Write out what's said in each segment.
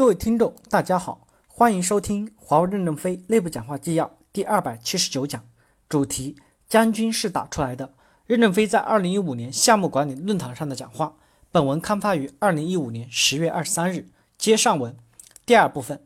各位听众，大家好，欢迎收听华为任正非内部讲话纪要第二百七十九讲，主题：将军是打出来的。任正非在二零一五年项目管理论坛上的讲话。本文刊发于二零一五年十月二十三日。接上文，第二部分，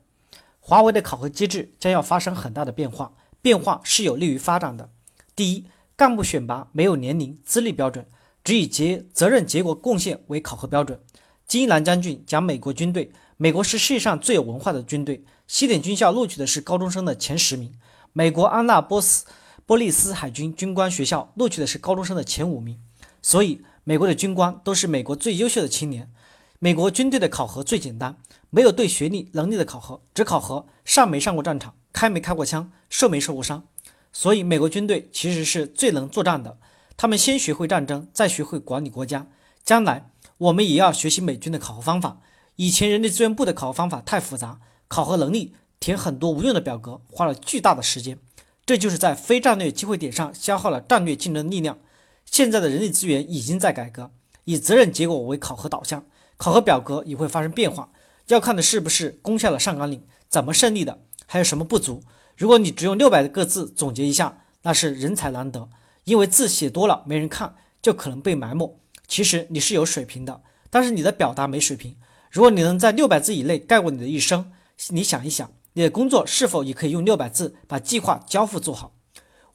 华为的考核机制将要发生很大的变化，变化是有利于发展的。第一，干部选拔没有年龄、资历标准，只以结责任、结果、贡献为考核标准。金一南将军讲美国军队。美国是世界上最有文化的军队，西点军校录取的是高中生的前十名。美国安娜波斯波利斯海军军官学校录取的是高中生的前五名。所以，美国的军官都是美国最优秀的青年。美国军队的考核最简单，没有对学历能力的考核，只考核上没上过战场，开没开过枪，受没受过伤。所以，美国军队其实是最能作战的。他们先学会战争，再学会管理国家。将来，我们也要学习美军的考核方法。以前人力资源部的考核方法太复杂，考核能力填很多无用的表格，花了巨大的时间，这就是在非战略机会点上消耗了战略竞争力量。现在的人力资源已经在改革，以责任结果为考核导向，考核表格也会发生变化，要看的是不是攻下了上纲领，怎么胜利的，还有什么不足。如果你只用六百个字总结一下，那是人才难得，因为字写多了没人看，就可能被埋没。其实你是有水平的，但是你的表达没水平。如果你能在六百字以内概括你的一生，你想一想，你的工作是否也可以用六百字把计划交付做好？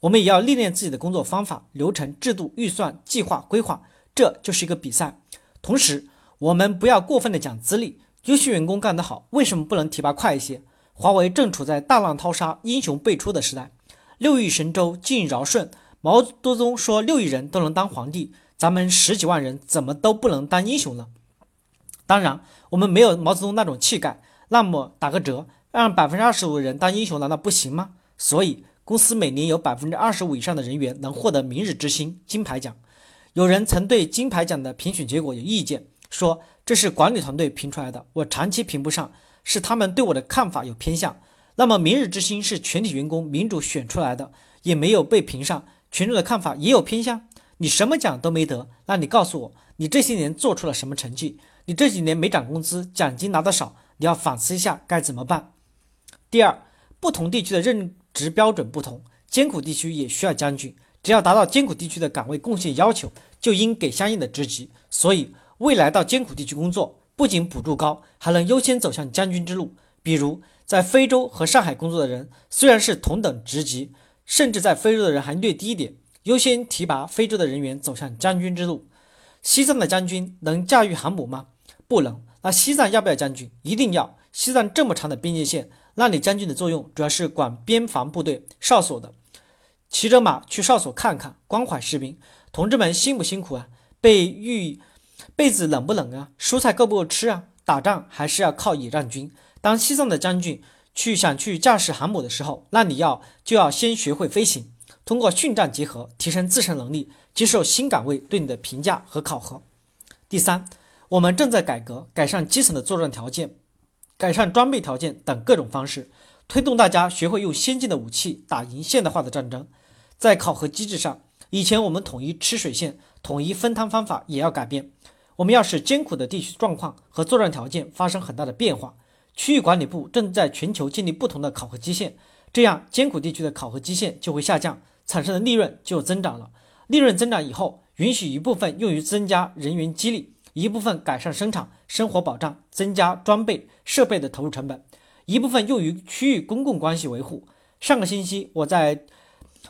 我们也要历练自己的工作方法、流程、制度、预算、计划、规划，这就是一个比赛。同时，我们不要过分的讲资历，优秀员工干得好，为什么不能提拔快一些？华为正处在大浪淘沙、英雄辈出的时代，六亿神州尽尧舜。毛泽东说六亿人都能当皇帝，咱们十几万人怎么都不能当英雄呢？当然，我们没有毛泽东那种气概。那么打个折，让百分之二十五的人当英雄，难道不行吗？所以，公司每年有百分之二十五以上的人员能获得明日之星金牌奖。有人曾对金牌奖的评选结果有意见，说这是管理团队评出来的，我长期评不上，是他们对我的看法有偏向。那么，明日之星是全体员工民主选出来的，也没有被评上，群众的看法也有偏向。你什么奖都没得，那你告诉我，你这些年做出了什么成绩？你这几年没涨工资，奖金拿得少，你要反思一下该怎么办。第二，不同地区的任职标准不同，艰苦地区也需要将军，只要达到艰苦地区的岗位贡献要求，就应给相应的职级。所以，未来到艰苦地区工作，不仅补助高，还能优先走向将军之路。比如，在非洲和上海工作的人，虽然是同等职级，甚至在非洲的人还略低一点，优先提拔非洲的人员走向将军之路。西藏的将军能驾驭航母吗？不能，那西藏要不要将军？一定要。西藏这么长的边界线，那里将军的作用主要是管边防部队哨所的，骑着马去哨所看看，关怀士兵。同志们辛不辛苦啊？被遇被子冷不冷啊？蔬菜够不够吃啊？打仗还是要靠野战军。当西藏的将军去想去驾驶航母的时候，那你要就要先学会飞行，通过训战结合提升自身能力，接受新岗位对你的评价和考核。第三。我们正在改革、改善基层的作战条件、改善装备条件等各种方式，推动大家学会用先进的武器打赢现代化的战争。在考核机制上，以前我们统一吃水线、统一分摊方法也要改变。我们要使艰苦的地区状况和作战条件发生很大的变化。区域管理部正在全球建立不同的考核基线，这样艰苦地区的考核基线就会下降，产生的利润就增长了。利润增长以后，允许一部分用于增加人员激励。一部分改善生产生活保障，增加装备设备的投入成本；一部分用于区域公共关系维护。上个星期，我在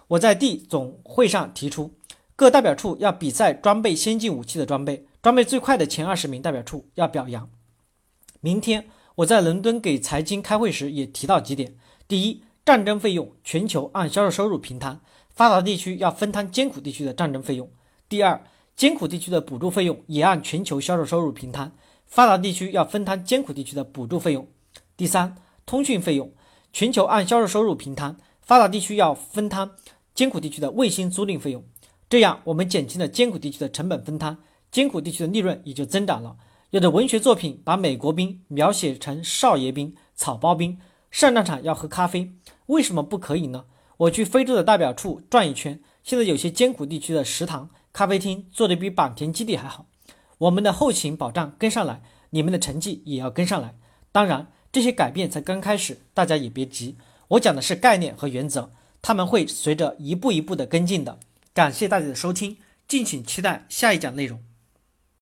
我在地总会上提出，各代表处要比赛装备先进武器的装备，装备最快的前二十名代表处要表扬。明天我在伦敦给财经开会时也提到几点：第一，战争费用全球按销售收入平摊，发达地区要分摊艰苦地区的战争费用；第二。艰苦地区的补助费用也按全球销售收入平摊，发达地区要分摊艰苦地区的补助费用。第三，通讯费用全球按销售收入平摊，发达地区要分摊艰苦地区的卫星租赁费用。这样，我们减轻了艰苦地区的成本分摊，艰苦地区的利润也就增长了。有的文学作品把美国兵描写成少爷兵、草包兵，上战场要喝咖啡，为什么不可以呢？我去非洲的代表处转一圈，现在有些艰苦地区的食堂。咖啡厅做的比坂田基地还好，我们的后勤保障跟上来，你们的成绩也要跟上来。当然，这些改变才刚开始，大家也别急。我讲的是概念和原则，他们会随着一步一步的跟进的。感谢大家的收听，敬请期待下一讲内容。